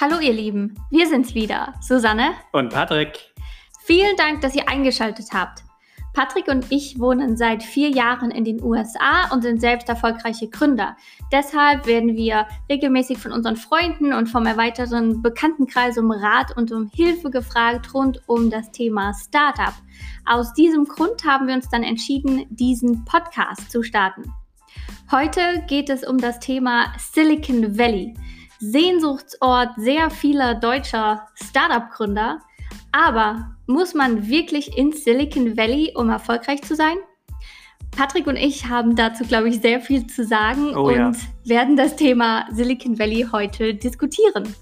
Hallo ihr Lieben, wir sind's wieder, Susanne und Patrick. Vielen Dank, dass ihr eingeschaltet habt. Patrick und ich wohnen seit vier Jahren in den USA und sind selbst erfolgreiche Gründer. Deshalb werden wir regelmäßig von unseren Freunden und vom erweiterten Bekanntenkreis um Rat und um Hilfe gefragt rund um das Thema Startup. Aus diesem Grund haben wir uns dann entschieden, diesen Podcast zu starten. Heute geht es um das Thema Silicon Valley. Sehnsuchtsort sehr vieler deutscher Startup-Gründer. Aber muss man wirklich in Silicon Valley, um erfolgreich zu sein? Patrick und ich haben dazu, glaube ich, sehr viel zu sagen oh, und ja. werden das Thema Silicon Valley heute diskutieren.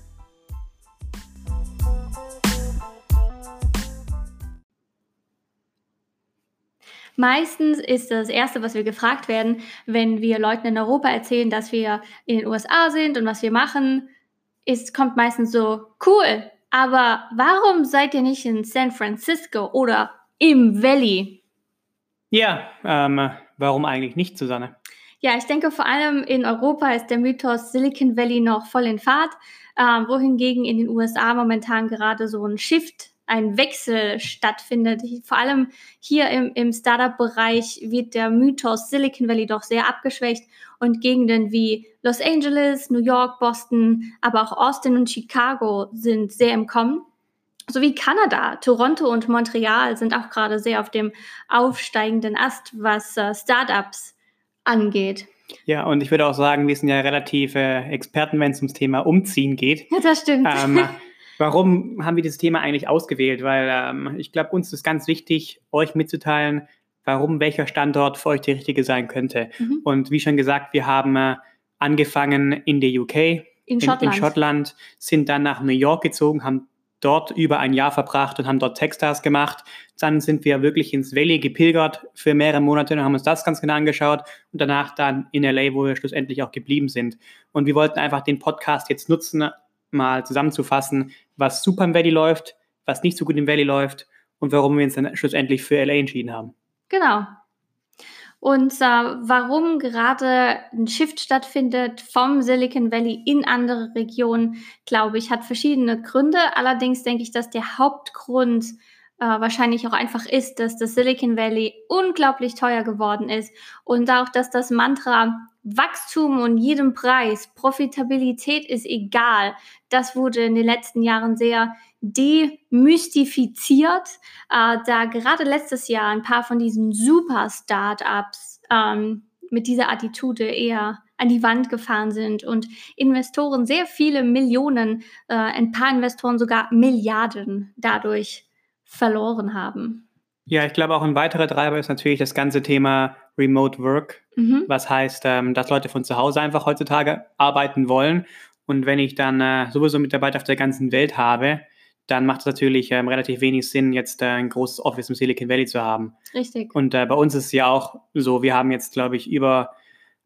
Meistens ist das Erste, was wir gefragt werden, wenn wir Leuten in Europa erzählen, dass wir in den USA sind und was wir machen, ist, kommt meistens so, cool, aber warum seid ihr nicht in San Francisco oder im Valley? Ja, ähm, warum eigentlich nicht, Susanne? Ja, ich denke vor allem in Europa ist der Mythos Silicon Valley noch voll in Fahrt, ähm, wohingegen in den USA momentan gerade so ein Shift ein Wechsel stattfindet. Vor allem hier im, im Startup-Bereich wird der Mythos Silicon Valley doch sehr abgeschwächt und Gegenden wie Los Angeles, New York, Boston, aber auch Austin und Chicago sind sehr im Kommen. Sowie Kanada, Toronto und Montreal sind auch gerade sehr auf dem aufsteigenden Ast, was äh, Startups angeht. Ja, und ich würde auch sagen, wir sind ja relative Experten, wenn es ums Thema Umziehen geht. Ja, das stimmt. Ähm, Warum haben wir dieses Thema eigentlich ausgewählt? Weil ähm, ich glaube, uns ist ganz wichtig, euch mitzuteilen, warum welcher Standort für euch der richtige sein könnte. Mhm. Und wie schon gesagt, wir haben äh, angefangen in der UK, in, in, Schottland. in Schottland, sind dann nach New York gezogen, haben dort über ein Jahr verbracht und haben dort Techstars gemacht. Dann sind wir wirklich ins Valley gepilgert für mehrere Monate und haben uns das ganz genau angeschaut und danach dann in LA, wo wir schlussendlich auch geblieben sind. Und wir wollten einfach den Podcast jetzt nutzen, mal zusammenzufassen, was super im Valley läuft, was nicht so gut im Valley läuft und warum wir uns dann schlussendlich für LA entschieden haben. Genau. Und äh, warum gerade ein Shift stattfindet vom Silicon Valley in andere Regionen, glaube ich, hat verschiedene Gründe. Allerdings denke ich, dass der Hauptgrund äh, wahrscheinlich auch einfach ist, dass das Silicon Valley unglaublich teuer geworden ist und auch, dass das Mantra Wachstum und jedem Preis, Profitabilität ist egal. Das wurde in den letzten Jahren sehr demystifiziert, äh, da gerade letztes Jahr ein paar von diesen Super-Startups ähm, mit dieser Attitude eher an die Wand gefahren sind und Investoren sehr viele Millionen, äh, ein paar Investoren sogar Milliarden dadurch verloren haben. Ja, ich glaube auch ein weiterer Treiber ist natürlich das ganze Thema Remote Work, mhm. was heißt, ähm, dass Leute von zu Hause einfach heutzutage arbeiten wollen. Und wenn ich dann äh, sowieso Mitarbeiter auf der ganzen Welt habe, dann macht es natürlich ähm, relativ wenig Sinn, jetzt äh, ein großes Office im Silicon Valley zu haben. Richtig. Und äh, bei uns ist es ja auch so, wir haben jetzt, glaube ich, über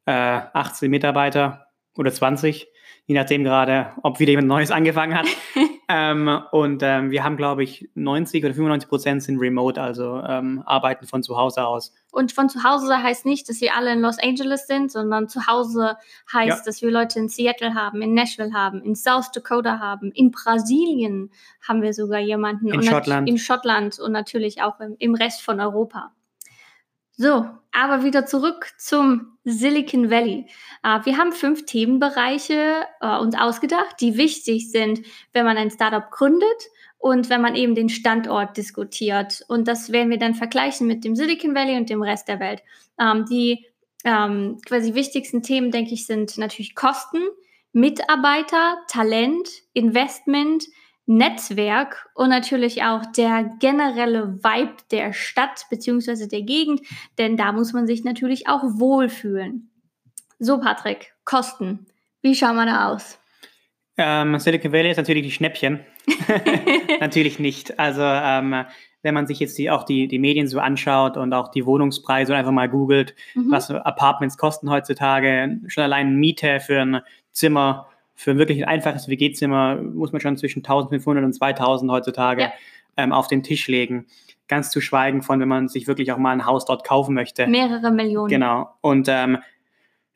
18 äh, Mitarbeiter oder 20, je nachdem gerade, ob wieder jemand Neues angefangen hat. Ähm, und ähm, wir haben, glaube ich, 90 oder 95 Prozent sind remote, also ähm, arbeiten von zu Hause aus. Und von zu Hause heißt nicht, dass wir alle in Los Angeles sind, sondern zu Hause heißt, ja. dass wir Leute in Seattle haben, in Nashville haben, in South Dakota haben, in Brasilien haben wir sogar jemanden. In Schottland. In Schottland und natürlich auch im, im Rest von Europa. So, aber wieder zurück zum Silicon Valley. Äh, wir haben fünf Themenbereiche äh, uns ausgedacht, die wichtig sind, wenn man ein Startup gründet und wenn man eben den Standort diskutiert. Und das werden wir dann vergleichen mit dem Silicon Valley und dem Rest der Welt. Ähm, die ähm, quasi wichtigsten Themen, denke ich, sind natürlich Kosten, Mitarbeiter, Talent, Investment, Netzwerk und natürlich auch der generelle Vibe der Stadt bzw. der Gegend, denn da muss man sich natürlich auch wohlfühlen. So, Patrick, Kosten. Wie schauen wir da aus? Ähm, Silicon Valley ist natürlich die Schnäppchen. natürlich nicht. Also, ähm, wenn man sich jetzt die, auch die, die Medien so anschaut und auch die Wohnungspreise und einfach mal googelt, mhm. was Apartments kosten heutzutage, schon allein Miete für ein Zimmer für wirklich ein einfaches WG-Zimmer muss man schon zwischen 1500 und 2000 heutzutage ja. ähm, auf den Tisch legen. Ganz zu schweigen von, wenn man sich wirklich auch mal ein Haus dort kaufen möchte. Mehrere Millionen. Genau. Und ähm,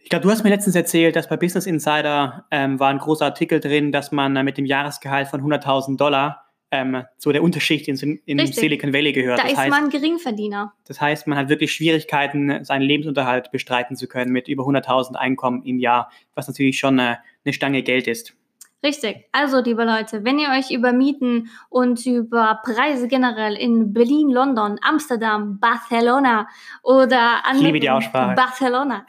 Ich glaube, du hast mir letztens erzählt, dass bei Business Insider ähm, war ein großer Artikel drin, dass man äh, mit dem Jahresgehalt von 100.000 Dollar ähm, zu der Unterschicht in, in Silicon Valley gehört. Da das ist heißt, man Geringverdiener. Das heißt, man hat wirklich Schwierigkeiten, seinen Lebensunterhalt bestreiten zu können mit über 100.000 Einkommen im Jahr, was natürlich schon eine, eine Stange Geld ist. Richtig. Also, liebe Leute, wenn ihr euch über Mieten und über Preise generell in Berlin, London, Amsterdam, Barcelona oder anderen Barcelona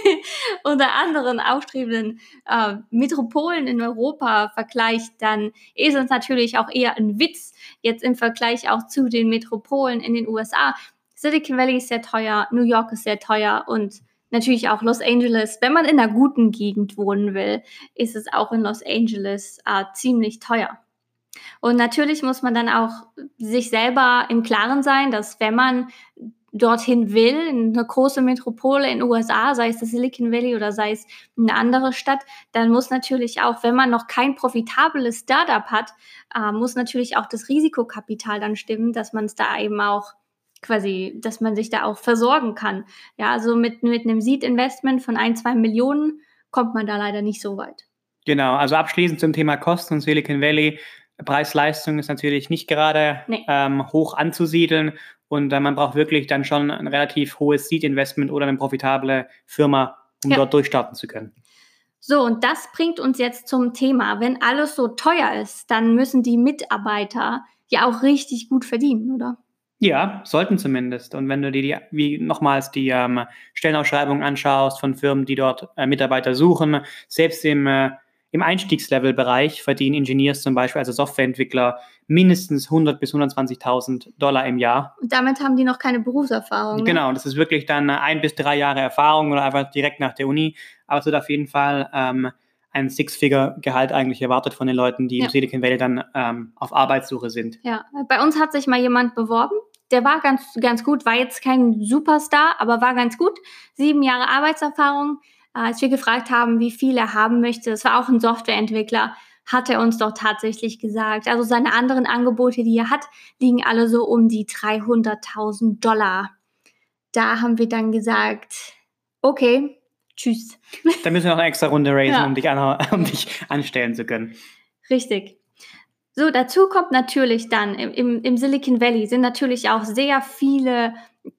oder anderen aufstrebenden äh, Metropolen in Europa vergleicht, dann ist es natürlich auch eher ein Witz jetzt im Vergleich auch zu den Metropolen in den USA. Silicon Valley ist sehr teuer, New York ist sehr teuer und natürlich auch Los Angeles. Wenn man in einer guten Gegend wohnen will, ist es auch in Los Angeles äh, ziemlich teuer. Und natürlich muss man dann auch sich selber im Klaren sein, dass wenn man dorthin will, in eine große Metropole in den USA, sei es das Silicon Valley oder sei es eine andere Stadt, dann muss natürlich auch, wenn man noch kein profitables Startup hat, äh, muss natürlich auch das Risikokapital dann stimmen, dass man es da eben auch quasi, dass man sich da auch versorgen kann. Ja, also mit, mit einem Seed-Investment von ein, zwei Millionen kommt man da leider nicht so weit. Genau, also abschließend zum Thema Kosten und Silicon Valley. Preis-Leistung ist natürlich nicht gerade nee. ähm, hoch anzusiedeln und äh, man braucht wirklich dann schon ein relativ hohes Seed-Investment oder eine profitable Firma, um ja. dort durchstarten zu können. So, und das bringt uns jetzt zum Thema. Wenn alles so teuer ist, dann müssen die Mitarbeiter ja auch richtig gut verdienen, oder? Ja, sollten zumindest. Und wenn du dir die, wie nochmals die ähm, Stellenausschreibungen anschaust von Firmen, die dort äh, Mitarbeiter suchen, selbst im, äh, im Einstiegslevel-Bereich verdienen Engineers zum Beispiel, also Softwareentwickler, mindestens 100 bis 120.000 Dollar im Jahr. Und damit haben die noch keine Berufserfahrung. Ne? Genau, das ist wirklich dann ein bis drei Jahre Erfahrung oder einfach direkt nach der Uni. Aber es wird auf jeden Fall ähm, ein Six-Figure-Gehalt eigentlich erwartet von den Leuten, die ja. im Silicon Valley dann ähm, auf Arbeitssuche sind. Ja, bei uns hat sich mal jemand beworben. Der war ganz, ganz gut, war jetzt kein Superstar, aber war ganz gut. Sieben Jahre Arbeitserfahrung. Äh, als wir gefragt haben, wie viel er haben möchte, das war auch ein Softwareentwickler, hat er uns doch tatsächlich gesagt. Also seine anderen Angebote, die er hat, liegen alle so um die 300.000 Dollar. Da haben wir dann gesagt, okay, Tschüss. Da müssen wir noch eine extra Runde raisen, ja. um, dich an, um dich anstellen zu können. Richtig. So, dazu kommt natürlich dann im, im Silicon Valley sind natürlich auch sehr viele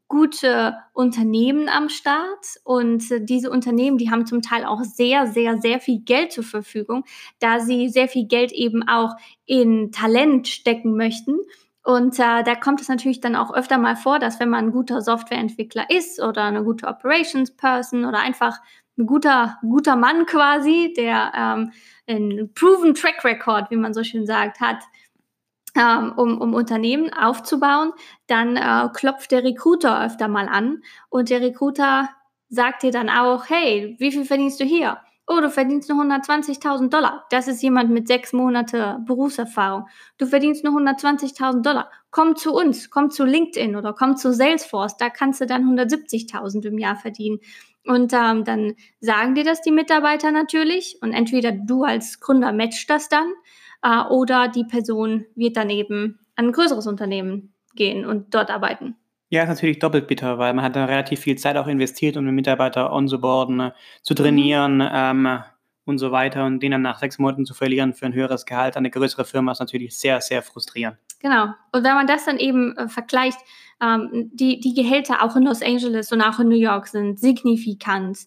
gute Unternehmen am Start und diese Unternehmen, die haben zum Teil auch sehr, sehr, sehr viel Geld zur Verfügung, da sie sehr viel Geld eben auch in Talent stecken möchten. Und äh, da kommt es natürlich dann auch öfter mal vor, dass wenn man ein guter Softwareentwickler ist oder eine gute Operations Person oder einfach ein guter, guter Mann quasi, der ähm, einen proven Track Record, wie man so schön sagt, hat, ähm, um, um Unternehmen aufzubauen, dann äh, klopft der Recruiter öfter mal an und der Recruiter sagt dir dann auch, hey, wie viel verdienst du hier? Oh, du verdienst nur 120.000 Dollar. Das ist jemand mit sechs Monate Berufserfahrung. Du verdienst nur 120.000 Dollar. Komm zu uns, komm zu LinkedIn oder komm zu Salesforce. Da kannst du dann 170.000 im Jahr verdienen. Und ähm, dann sagen dir das die Mitarbeiter natürlich. Und entweder du als Gründer matchst das dann äh, oder die Person wird dann eben an ein größeres Unternehmen gehen und dort arbeiten. Ja, ist natürlich doppelt bitter, weil man hat da relativ viel Zeit auch investiert, um den Mitarbeiter onzuboarden, äh, zu trainieren mhm. ähm, und so weiter und den dann nach sechs Monaten zu verlieren für ein höheres Gehalt eine größere Firma ist natürlich sehr, sehr frustrierend. Genau. Und wenn man das dann eben äh, vergleicht, ähm, die, die Gehälter auch in Los Angeles und auch in New York sind signifikant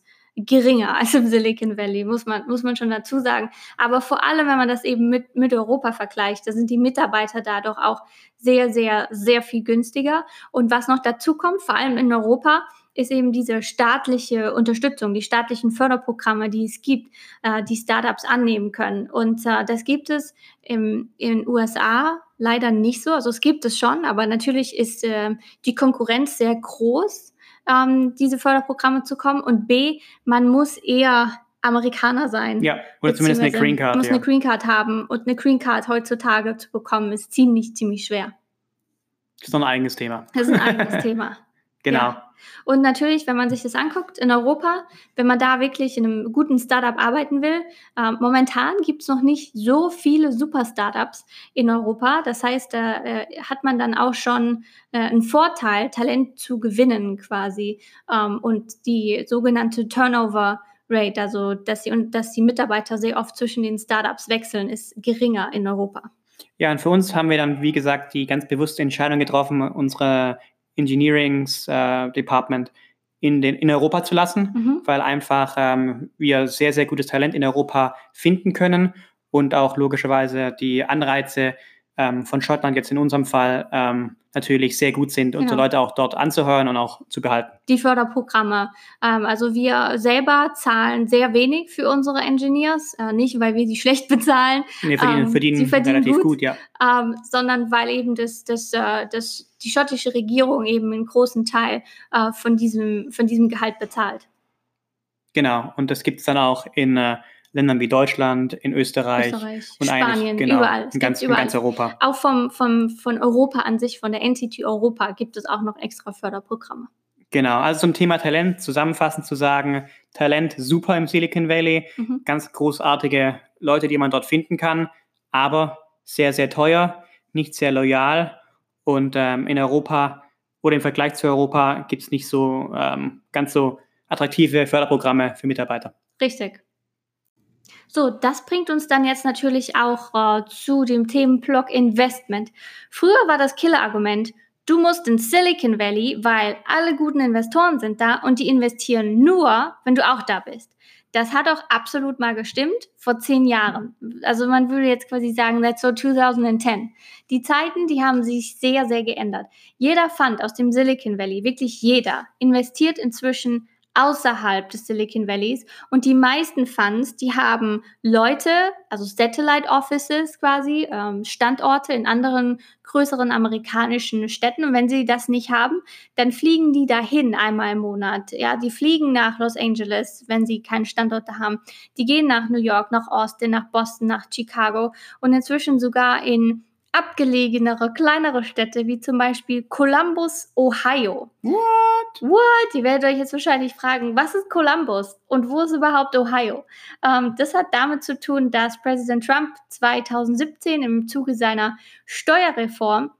geringer als im Silicon Valley, muss man, muss man schon dazu sagen. Aber vor allem, wenn man das eben mit, mit Europa vergleicht, da sind die Mitarbeiter da doch auch sehr, sehr, sehr viel günstiger. Und was noch dazu kommt, vor allem in Europa, ist eben diese staatliche Unterstützung, die staatlichen Förderprogramme, die es gibt, äh, die Startups annehmen können. Und äh, das gibt es im, in den USA leider nicht so. Also es gibt es schon, aber natürlich ist äh, die Konkurrenz sehr groß ähm, diese Förderprogramme zu kommen. Und B, man muss eher Amerikaner sein. Ja, oder zumindest eine Green Card. Muss ja. eine Green Card haben. Und eine Green Card heutzutage zu bekommen, ist ziemlich, ziemlich schwer. Das ist noch ein eigenes Thema. Das ist ein eigenes Thema. Genau. Ja. Und natürlich, wenn man sich das anguckt in Europa, wenn man da wirklich in einem guten Startup arbeiten will, äh, momentan gibt es noch nicht so viele super Startups in Europa. Das heißt, da äh, hat man dann auch schon äh, einen Vorteil, Talent zu gewinnen quasi ähm, und die sogenannte Turnover Rate, also dass die, dass die Mitarbeiter sehr oft zwischen den Startups wechseln, ist geringer in Europa. Ja, und für uns haben wir dann, wie gesagt, die ganz bewusste Entscheidung getroffen, unsere Engineerings äh, Department in, den, in Europa zu lassen, mhm. weil einfach ähm, wir sehr, sehr gutes Talent in Europa finden können und auch logischerweise die Anreize ähm, von Schottland jetzt in unserem Fall ähm, natürlich sehr gut sind, unsere genau. Leute auch dort anzuhören und auch zu behalten. Die Förderprogramme. Ähm, also wir selber zahlen sehr wenig für unsere Engineers, äh, nicht weil wir sie schlecht bezahlen. Wir verdienen, ähm, verdienen, sie verdienen relativ gut, gut ja. Ähm, sondern weil eben das, das, äh, das, die schottische Regierung eben einen großen Teil äh, von, diesem, von diesem Gehalt bezahlt. Genau, und das gibt es dann auch in äh, Ländern wie Deutschland, in Österreich, Österreich und Spanien, genau, überall. In ganz, überall. in ganz Europa. Auch vom, vom, von Europa an sich, von der Entity Europa, gibt es auch noch extra Förderprogramme. Genau, also zum Thema Talent zusammenfassend zu sagen, Talent super im Silicon Valley, mhm. ganz großartige Leute, die man dort finden kann, aber sehr, sehr teuer, nicht sehr loyal und ähm, in Europa oder im Vergleich zu Europa gibt es nicht so ähm, ganz so attraktive Förderprogramme für Mitarbeiter. Richtig. So, das bringt uns dann jetzt natürlich auch äh, zu dem Themenblock Investment. Früher war das Killer-Argument, du musst in Silicon Valley, weil alle guten Investoren sind da und die investieren nur, wenn du auch da bist. Das hat auch absolut mal gestimmt vor zehn Jahren. Also man würde jetzt quasi sagen, that's so 2010. Die Zeiten, die haben sich sehr, sehr geändert. Jeder Fund aus dem Silicon Valley, wirklich jeder, investiert inzwischen außerhalb des Silicon Valleys. Und die meisten Funds, die haben Leute, also Satellite Offices quasi, ähm, Standorte in anderen größeren amerikanischen Städten. Und wenn sie das nicht haben, dann fliegen die dahin einmal im Monat. Ja, die fliegen nach Los Angeles, wenn sie keinen Standort da haben. Die gehen nach New York, nach Austin, nach Boston, nach Chicago und inzwischen sogar in abgelegenere, kleinere Städte, wie zum Beispiel Columbus, Ohio. What? What? Ihr werdet euch jetzt wahrscheinlich fragen, was ist Columbus und wo ist überhaupt Ohio? Ähm, das hat damit zu tun, dass Präsident Trump 2017 im Zuge seiner Steuerreform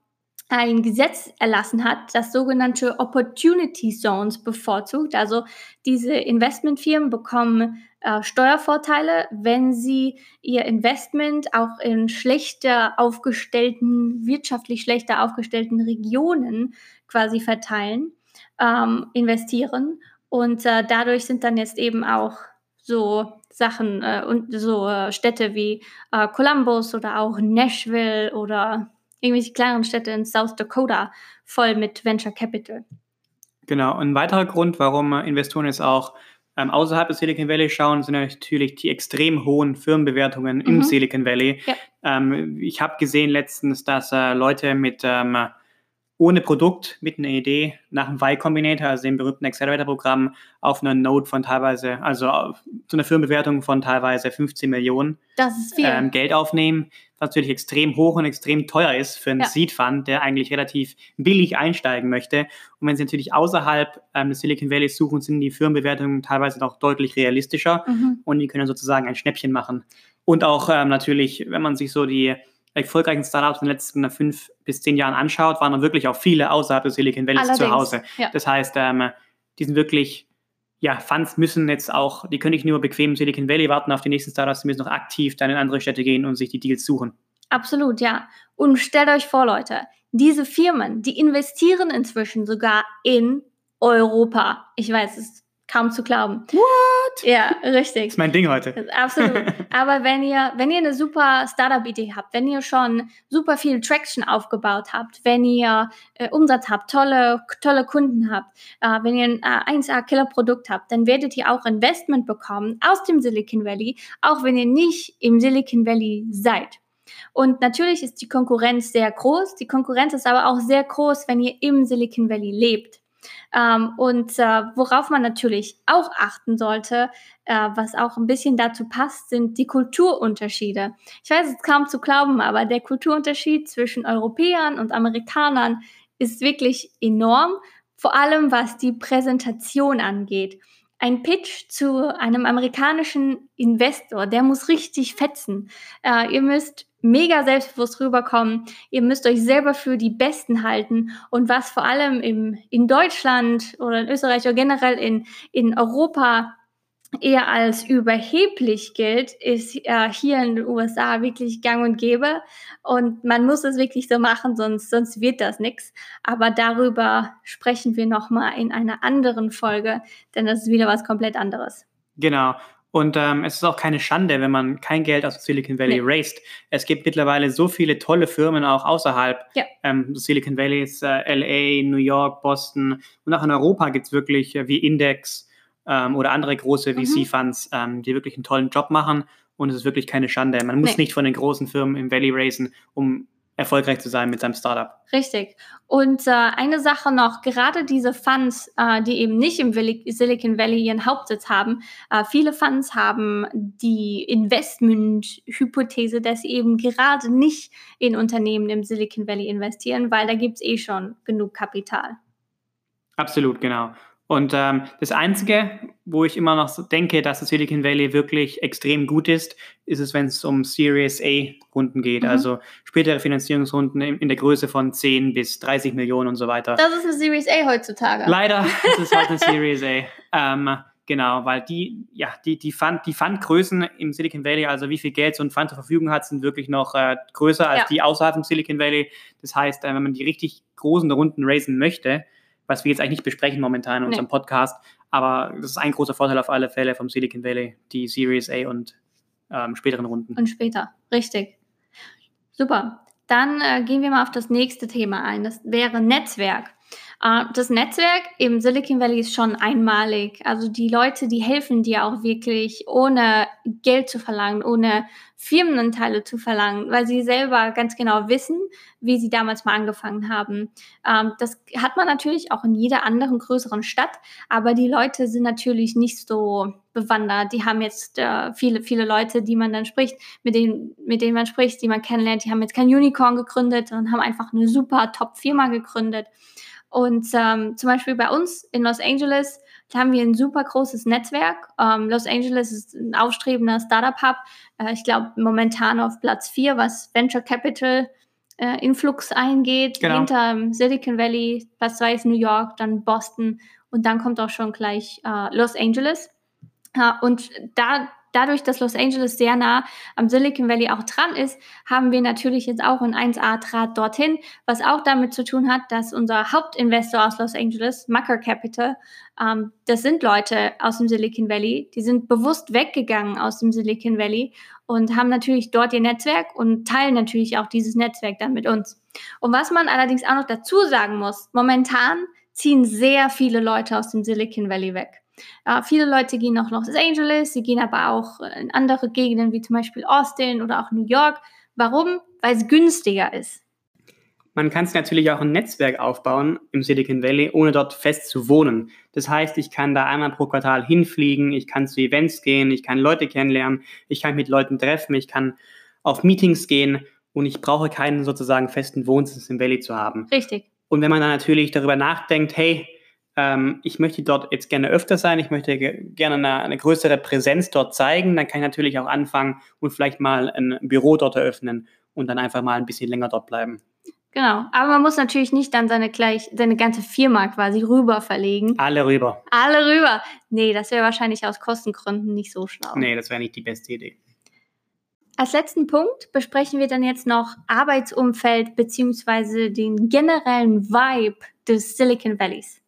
ein Gesetz erlassen hat, das sogenannte Opportunity Zones bevorzugt. Also diese Investmentfirmen bekommen äh, Steuervorteile, wenn sie ihr Investment auch in schlechter aufgestellten, wirtschaftlich schlechter aufgestellten Regionen quasi verteilen, ähm, investieren. Und äh, dadurch sind dann jetzt eben auch so Sachen äh, und so äh, Städte wie äh, Columbus oder auch Nashville oder irgendwelche kleineren Städte in South Dakota voll mit Venture Capital. Genau, ein weiterer Grund, warum Investoren jetzt auch ähm, außerhalb des Silicon Valley schauen, sind natürlich die extrem hohen Firmenbewertungen mhm. im Silicon Valley. Ja. Ähm, ich habe gesehen letztens, dass äh, Leute mit ähm, ohne Produkt mit einer Idee nach dem Y Combinator, also dem berühmten Accelerator-Programm, auf einer Note von teilweise, also zu einer Firmenbewertung von teilweise 15 Millionen. Ähm, Geld aufnehmen, was natürlich extrem hoch und extrem teuer ist für einen ja. Seed-Fund, der eigentlich relativ billig einsteigen möchte. Und wenn Sie natürlich außerhalb ähm, des Silicon Valley suchen, sind die Firmenbewertungen teilweise noch deutlich realistischer mhm. und die können sozusagen ein Schnäppchen machen. Und auch ähm, natürlich, wenn man sich so die erfolgreichen Startups in den letzten fünf bis zehn Jahren anschaut, waren dann wirklich auch viele außerhalb des Silicon Valley zu Hause. Ja. Das heißt, ähm, die sind wirklich, ja, Funds müssen jetzt auch, die können nicht nur bequem Silicon Valley warten auf die nächsten Startups, die müssen noch aktiv dann in andere Städte gehen und sich die Deals suchen. Absolut, ja. Und stellt euch vor, Leute, diese Firmen, die investieren inzwischen sogar in Europa. Ich weiß, es kaum zu glauben. What? Ja, richtig. Das ist mein Ding heute. Absolut. Aber wenn ihr, wenn ihr eine super Startup-Idee habt, wenn ihr schon super viel Traction aufgebaut habt, wenn ihr äh, Umsatz habt, tolle, tolle Kunden habt, äh, wenn ihr ein äh, 1A-Killer-Produkt habt, dann werdet ihr auch Investment bekommen aus dem Silicon Valley, auch wenn ihr nicht im Silicon Valley seid. Und natürlich ist die Konkurrenz sehr groß. Die Konkurrenz ist aber auch sehr groß, wenn ihr im Silicon Valley lebt. Ähm, und äh, worauf man natürlich auch achten sollte, äh, was auch ein bisschen dazu passt, sind die Kulturunterschiede. Ich weiß, es ist kaum zu glauben, aber der Kulturunterschied zwischen Europäern und Amerikanern ist wirklich enorm. vor allem was die Präsentation angeht. Ein Pitch zu einem amerikanischen Investor, der muss richtig fetzen. Äh, ihr müsst mega selbstbewusst rüberkommen. Ihr müsst euch selber für die Besten halten. Und was vor allem im, in Deutschland oder in Österreich oder generell in, in Europa eher als überheblich gilt, ist äh, hier in den USA wirklich gang und gäbe. Und man muss es wirklich so machen, sonst, sonst wird das nichts. Aber darüber sprechen wir nochmal in einer anderen Folge, denn das ist wieder was komplett anderes. Genau. Und ähm, es ist auch keine Schande, wenn man kein Geld aus Silicon Valley nee. raised. Es gibt mittlerweile so viele tolle Firmen auch außerhalb ja. ähm, Silicon Valleys, äh, LA, New York, Boston und auch in Europa gibt es wirklich äh, wie Index ähm, oder andere große mhm. VC-Funds, ähm, die wirklich einen tollen Job machen. Und es ist wirklich keine Schande. Man muss nee. nicht von den großen Firmen im Valley raisen, um erfolgreich zu sein mit seinem Startup. Richtig. Und äh, eine Sache noch, gerade diese Funds, äh, die eben nicht im Silicon Valley ihren Hauptsitz haben, äh, viele Funds haben die Investment-Hypothese, dass sie eben gerade nicht in Unternehmen im Silicon Valley investieren, weil da gibt es eh schon genug Kapital. Absolut, genau. Und ähm, das Einzige, wo ich immer noch denke, dass das Silicon Valley wirklich extrem gut ist, ist es, wenn es um Series A-Runden geht, mhm. also spätere Finanzierungsrunden in, in, der Größe von 10 bis 30 Millionen und so weiter. Das ist eine Series A heutzutage. Leider ist es halt eine Series A. Ähm, genau, weil die, ja, die, die, Fund, die Fundgrößen im Silicon Valley, also wie viel Geld so ein Fund zur Verfügung hat, sind wirklich noch äh, größer als ja. die außerhalb im Silicon Valley. Das heißt, äh, wenn man die richtig großen Runden raisen möchte, was wir jetzt eigentlich nicht besprechen momentan in unserem nee. Podcast. Aber das ist ein großer Vorteil auf alle Fälle vom Silicon Valley, die Series A und ähm, späteren Runden. Und später, richtig. Super. Dann äh, gehen wir mal auf das nächste Thema ein. Das wäre Netzwerk. Äh, das Netzwerk im Silicon Valley ist schon einmalig. Also die Leute, die helfen dir auch wirklich, ohne Geld zu verlangen, ohne Firmenanteile zu verlangen, weil sie selber ganz genau wissen, wie sie damals mal angefangen haben. Ähm, das hat man natürlich auch in jeder anderen größeren Stadt, aber die Leute sind natürlich nicht so bewandert. Die haben jetzt äh, viele, viele Leute, die man dann spricht, mit denen, mit denen man spricht, die man kennenlernt, die haben jetzt kein Unicorn gegründet, sondern haben einfach eine super Top-Firma gegründet. Und ähm, zum Beispiel bei uns in Los Angeles haben wir ein super großes Netzwerk. Ähm, Los Angeles ist ein aufstrebender Startup-Hub. Äh, ich glaube, momentan auf Platz 4, was Venture Capital äh, Influx eingeht. Genau. Hinter Silicon Valley, Platz 2 ist New York, dann Boston und dann kommt auch schon gleich äh, Los Angeles. Äh, und da dadurch, dass Los Angeles sehr nah am Silicon Valley auch dran ist, haben wir natürlich jetzt auch ein 1A-Draht dorthin, was auch damit zu tun hat, dass unser Hauptinvestor aus Los Angeles, Mucker Capital, ähm, das sind Leute aus dem Silicon Valley, die sind bewusst weggegangen aus dem Silicon Valley und haben natürlich dort ihr Netzwerk und teilen natürlich auch dieses Netzwerk dann mit uns. Und was man allerdings auch noch dazu sagen muss, momentan ziehen sehr viele Leute aus dem Silicon Valley weg. Äh, viele Leute gehen auch nach Los Angeles, sie gehen aber auch in andere Gegenden wie zum Beispiel Austin oder auch New York. Warum? Weil es günstiger ist. Man kann sich natürlich auch ein Netzwerk aufbauen im Silicon Valley, ohne dort fest zu wohnen. Das heißt, ich kann da einmal pro Quartal hinfliegen, ich kann zu Events gehen, ich kann Leute kennenlernen, ich kann mit Leuten treffen, ich kann auf Meetings gehen und ich brauche keinen sozusagen festen Wohnsitz im Valley zu haben. Richtig. Und wenn man dann natürlich darüber nachdenkt, hey, ähm, ich möchte dort jetzt gerne öfter sein, ich möchte gerne eine, eine, größere Präsenz dort zeigen, dann kann ich natürlich auch anfangen und vielleicht mal ein Büro dort eröffnen und dann einfach mal ein bisschen länger dort bleiben. Genau, aber man muss natürlich nicht dann seine gleich seine ganze Firma quasi rüber verlegen. Alle rüber. Alle rüber. Nee, das wäre wahrscheinlich aus Kostengründen nicht so schlau. Nee, das wäre nicht die beste Idee. Als letzten Punkt besprechen wir dann jetzt noch Arbeitsumfeld bzw. den generellen Vibe des Silicon Valleys.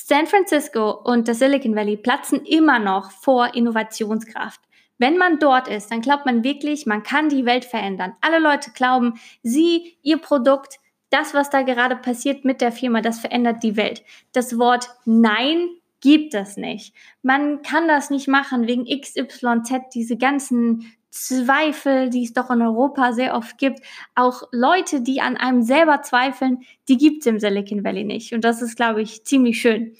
San Francisco und das Silicon Valley platzen immer noch vor Innovationskraft. Wenn man dort ist, dann glaubt man wirklich, man kann die Welt verändern. Alle Leute glauben, sie, ihr Produkt, das, was da gerade passiert mit der Firma, das verändert die Welt. Das Wort Nein gibt es nicht. Man kann das nicht machen wegen XYZ, diese ganzen Zweifel, die es doch in Europa sehr oft gibt, auch Leute, die an einem selber zweifeln, die gibt es im Silicon Valley nicht. Und das ist, glaube ich, ziemlich schön.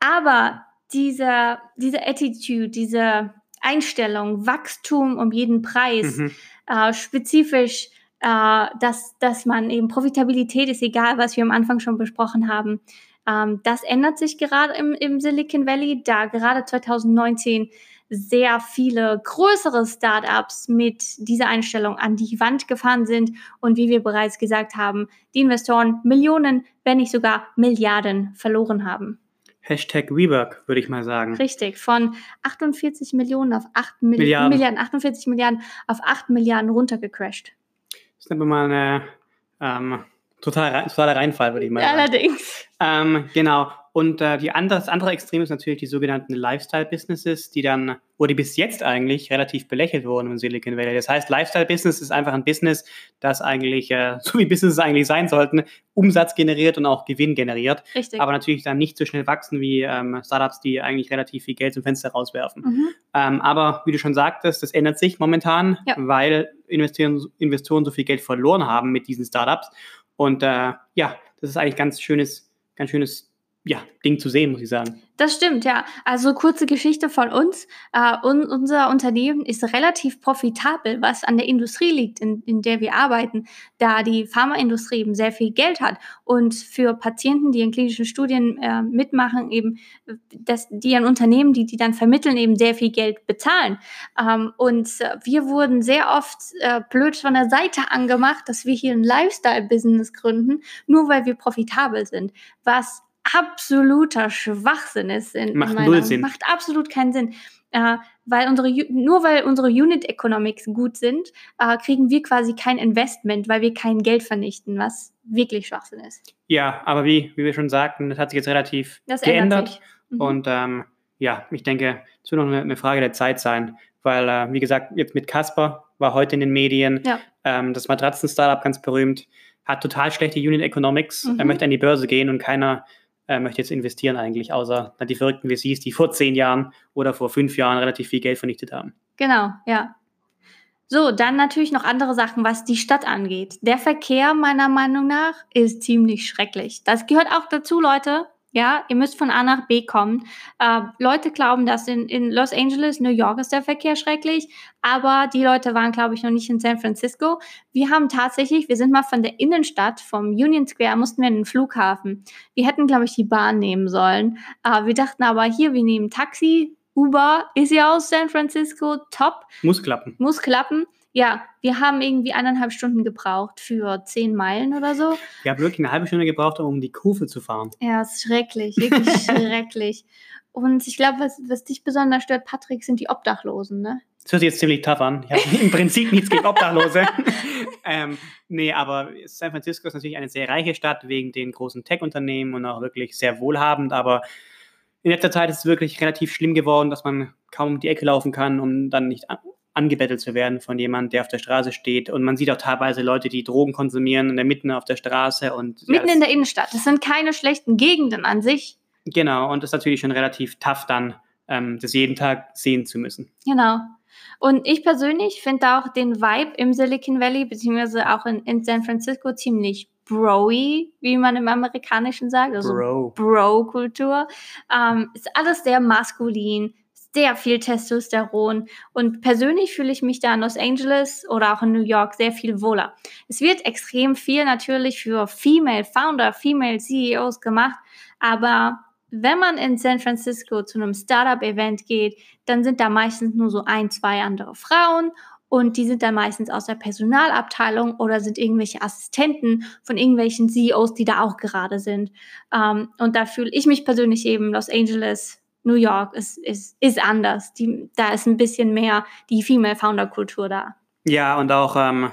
Aber diese, diese Attitude, diese Einstellung, Wachstum um jeden Preis, mhm. äh, spezifisch, äh, dass, dass man eben Profitabilität ist, egal was wir am Anfang schon besprochen haben, Ähm, das ändert sich gerade im, im Silicon Valley, da gerade 2019 sehr viele größere Startups mit dieser Einstellung an die Wand gefahren sind und wie wir bereits gesagt haben, die Investoren Millionen, wenn nicht sogar Milliarden verloren haben. Hashtag Rework, würde ich mal sagen. Richtig, von 48 Millionen auf 8 Milliarden. Milliarden 48 Milliarden auf 8 Milliarden runtergecrashed. Das ist aber mal eine ähm, total, totaler Reinfall, würde ich mal sagen. Allerdings. Ähm, genau. Und äh, die andere, das andere Extrem ist natürlich die sogenannten Lifestyle-Businesses, die dann, wo die bis jetzt eigentlich relativ belächelt wurden im Silicon Valley. Das heißt, Lifestyle-Business ist einfach ein Business, das eigentlich, äh, so wie Businesses eigentlich sein sollten, Umsatz generiert und auch Gewinn generiert. Richtig. Aber natürlich dann nicht so schnell wachsen wie ähm, Startups, die eigentlich relativ viel Geld zum Fenster rauswerfen. Mhm. Ähm, aber wie du schon sagtest, das ändert sich momentan, ja. weil Investoren, Investoren so viel Geld verloren haben mit diesen Startups. Und äh, ja, das ist eigentlich ganz schönes, ganz schönes ja, Ding zu sehen, muss ich sagen. Das stimmt, ja. Also kurze Geschichte von uns. Uh, un unser Unternehmen ist relativ profitabel, was an der Industrie liegt, in, in der wir arbeiten, da die Pharmaindustrie eben sehr viel Geld hat und für Patienten, die in klinischen Studien äh, mitmachen, eben, dass die an Unternehmen, die die dann vermitteln, eben sehr viel Geld bezahlen. Um, und uh, wir wurden sehr oft uh, blöd von der Seite angemacht, dass wir hier ein Lifestyle-Business gründen, nur weil wir profitabel sind, was absoluter Schwachsinn ist. In, macht in null Sinn. Macht absolut keinen Sinn. Äh, weil unsere, nur weil unsere Unit Economics gut sind, äh, kriegen wir quasi kein Investment, weil wir kein Geld vernichten, was wirklich Schwachsinn ist. Ja, aber wie, wie wir schon sagten, das hat sich jetzt relativ das geändert. Mhm. Und ähm, ja, ich denke, es wird noch eine, eine, Frage der Zeit sein, weil, äh, wie gesagt, jetzt mit Casper war heute in den Medien, ja. ähm, das Matratzen-Startup ganz berühmt, hat total schlechte Unit Economics, mhm. er möchte an die Börse gehen und keiner äh, möchte jetzt investieren eigentlich, außer die verrückten VCs, die vor zehn Jahren oder vor fünf Jahren relativ viel Geld vernichtet haben. Genau, ja. So, dann natürlich noch andere Sachen, was die Stadt angeht. Der Verkehr meiner Meinung nach ist ziemlich schrecklich. Das gehört auch dazu, Leute. Ja, ihr müsst von A nach B kommen. Äh, Leute glauben, dass in, in Los Angeles, New York ist der Verkehr schrecklich, aber die Leute waren, glaube ich, noch nicht in San Francisco. Wir haben tatsächlich, wir sind mal von der Innenstadt, vom Union Square, mussten wir in den Flughafen. Wir hätten, glaube ich, die Bahn nehmen sollen. Äh, wir dachten aber hier, wir nehmen Taxi, Uber ist ja aus San Francisco, top. Muss klappen. Muss klappen. Ja, wir haben irgendwie eineinhalb Stunden gebraucht für zehn Meilen oder so. Wir haben wirklich eine halbe Stunde gebraucht, um die Kurve zu fahren. Ja, es ist schrecklich, wirklich schrecklich. Und ich glaube, was, was dich besonders stört, Patrick, sind die Obdachlosen, ne? Das hört sich jetzt ziemlich tough an. Ich habe im Prinzip nichts gegen Obdachlose. ähm, nee, aber San Francisco ist natürlich eine sehr reiche Stadt wegen den großen Tech-Unternehmen und auch wirklich sehr wohlhabend. Aber in letzter Zeit ist es wirklich relativ schlimm geworden, dass man kaum um die Ecke laufen kann, um dann nicht angebettelt zu werden von jemandem, der auf der Straße steht. Und man sieht auch teilweise Leute, die Drogen konsumieren in der Mitten auf der Straße. Und, Mitten ja, in der Innenstadt. Das sind keine schlechten Gegenden an sich. Genau, und das ist natürlich schon relativ tough dann, ähm, das jeden Tag sehen zu müssen. Genau. Und ich persönlich finde auch den Vibe im Silicon Valley, beziehungsweise auch in, in San Francisco, ziemlich broy, wie man im Amerikanischen sagt, also Bro-Kultur. Bro ähm, ist alles sehr maskulin, sehr viel Testosteron und persönlich fühle ich mich da in Los Angeles oder auch in New York sehr viel wohler. Es wird extrem viel natürlich für Female Founder, Female CEOs gemacht, aber wenn man in San Francisco zu einem Startup-Event geht, dann sind da meistens nur so ein, zwei andere Frauen und die sind dann meistens aus der Personalabteilung oder sind irgendwelche Assistenten von irgendwelchen CEOs, die da auch gerade sind. Ähm, und da fühle ich mich persönlich eben Los Angeles New York ist, ist, ist anders. Die, da ist ein bisschen mehr die Female-Founder-Kultur da. Ja, und auch ähm,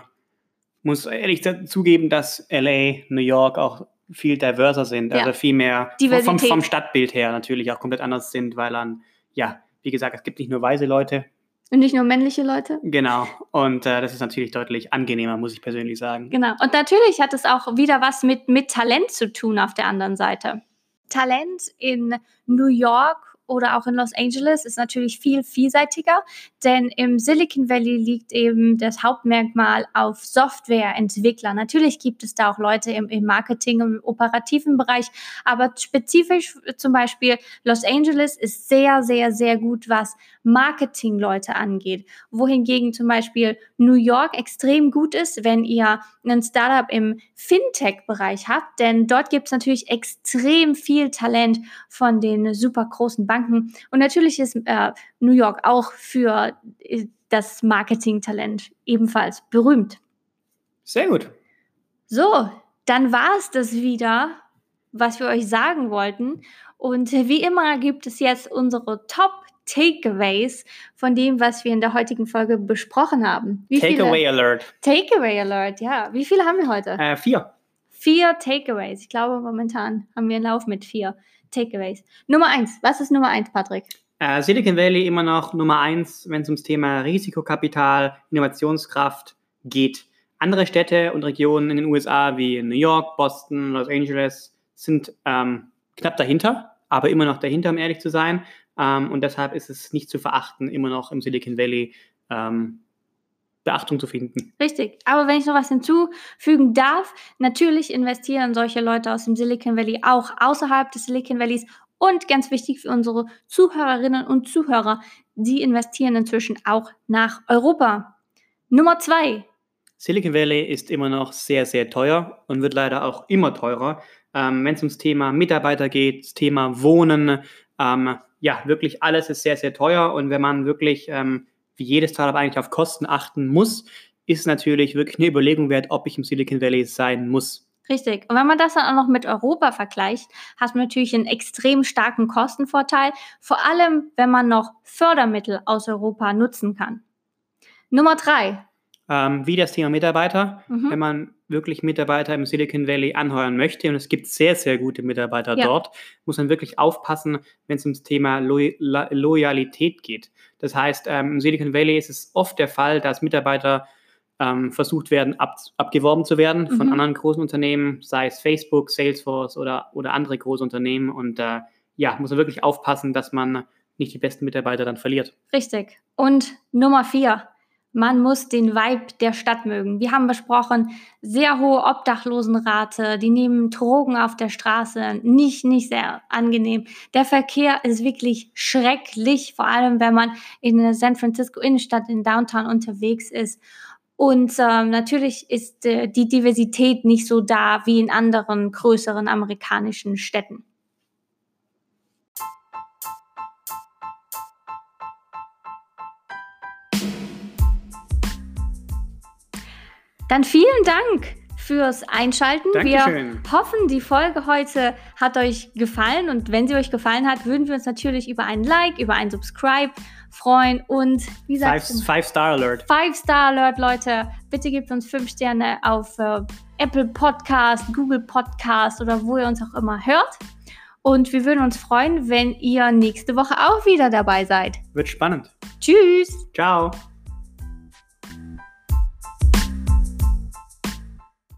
muss ehrlich zugeben, dass LA, New York auch viel diverser sind, also viel mehr vom, vom, Stadtbild her natürlich auch komplett anders sind, weil dann, ja, wie gesagt, es gibt nicht nur weise Leute. Und nicht nur männliche Leute. Genau. Und äh, das ist natürlich deutlich angenehmer, muss ich persönlich sagen. Genau. Und natürlich hat es auch wieder was mit, mit Talent zu tun auf der anderen Seite. Talent in New York oder auch in Los Angeles ist natürlich viel vielseitiger, denn im Silicon Valley liegt eben das Hauptmerkmal auf Softwareentwickler. Natürlich gibt es da auch Leute im, im Marketing, im operativen Bereich, aber spezifisch zum Beispiel Los Angeles ist sehr, sehr, sehr gut, was Marketingleute angeht. Wohingegen zum Beispiel New York extrem gut ist, wenn ihr ein Startup im Fintech-Bereich habt, denn dort gibt es natürlich extrem viel Talent von den super großen Banken. Und natürlich ist äh, New York auch für äh, das Marketing-Talent ebenfalls berühmt. Sehr gut. So, dann war es das wieder, was wir euch sagen wollten. Und wie immer gibt es jetzt unsere Top Takeaways von dem, was wir in der heutigen Folge besprochen haben. Takeaway Alert. Takeaway Alert, ja. Wie viele haben wir heute? Äh, vier. Vier Takeaways. Ich glaube, momentan haben wir einen Lauf mit vier Takeaways. Nummer eins. Was ist Nummer eins, Patrick? Äh, Silicon Valley immer noch Nummer eins, wenn es ums Thema Risikokapital, Innovationskraft geht. Andere Städte und Regionen in den USA wie New York, Boston, Los Angeles sind ähm, knapp dahinter, aber immer noch dahinter, um ehrlich zu sein. Ähm, und deshalb ist es nicht zu verachten, immer noch im Silicon Valley ähm, Beachtung zu finden. Richtig. Aber wenn ich noch was hinzufügen darf, natürlich investieren solche Leute aus dem Silicon Valley auch außerhalb des Silicon Valleys. Und ganz wichtig für unsere Zuhörerinnen und Zuhörer, die investieren inzwischen auch nach Europa. Nummer zwei. Silicon Valley ist immer noch sehr, sehr teuer und wird leider auch immer teurer. Ähm, wenn es ums Thema Mitarbeiter geht, das Thema Wohnen, ähm, ja, wirklich alles ist sehr, sehr teuer und wenn man wirklich ähm, wie jedes Startup eigentlich auf Kosten achten muss, ist natürlich wirklich eine Überlegung wert, ob ich im Silicon Valley sein muss. Richtig. Und wenn man das dann auch noch mit Europa vergleicht, hat man natürlich einen extrem starken Kostenvorteil, vor allem wenn man noch Fördermittel aus Europa nutzen kann. Nummer drei, ähm, wie das Thema Mitarbeiter. Mhm. Wenn man wirklich Mitarbeiter im Silicon Valley anheuern möchte, und es gibt sehr, sehr gute Mitarbeiter ja. dort, muss man wirklich aufpassen, wenn es ums Thema Lo Lo Loyalität geht. Das heißt, ähm, im Silicon Valley ist es oft der Fall, dass Mitarbeiter ähm, versucht werden, ab, abgeworben zu werden mhm. von anderen großen Unternehmen, sei es Facebook, Salesforce oder, oder andere große Unternehmen. Und äh, ja, muss man wirklich aufpassen, dass man nicht die besten Mitarbeiter dann verliert. Richtig. Und Nummer vier, man muss den Vibe der Stadt mögen. Wir haben besprochen, sehr hohe Obdachlosenrate, die nehmen Drogen auf der Straße, nicht, nicht sehr angenehm. Der Verkehr ist wirklich schrecklich, vor allem wenn man in der San Francisco Innenstadt in Downtown unterwegs ist. Und ähm, natürlich ist äh, die Diversität nicht so da wie in anderen größeren amerikanischen Städten. Dann vielen Dank fürs Einschalten. Dankeschön. Wir hoffen, die Folge heute hat euch gefallen und wenn sie euch gefallen hat, würden wir uns natürlich über ein Like, über ein Subscribe freuen und wie gesagt, five, five Star Alert. Five Star Alert, Leute. Bitte gebt uns fünf Sterne auf äh, Apple Podcast, Google Podcast oder wo ihr uns auch immer hört. Und wir würden uns freuen, wenn ihr nächste Woche auch wieder dabei seid. Wird spannend. Tschüss. Ciao.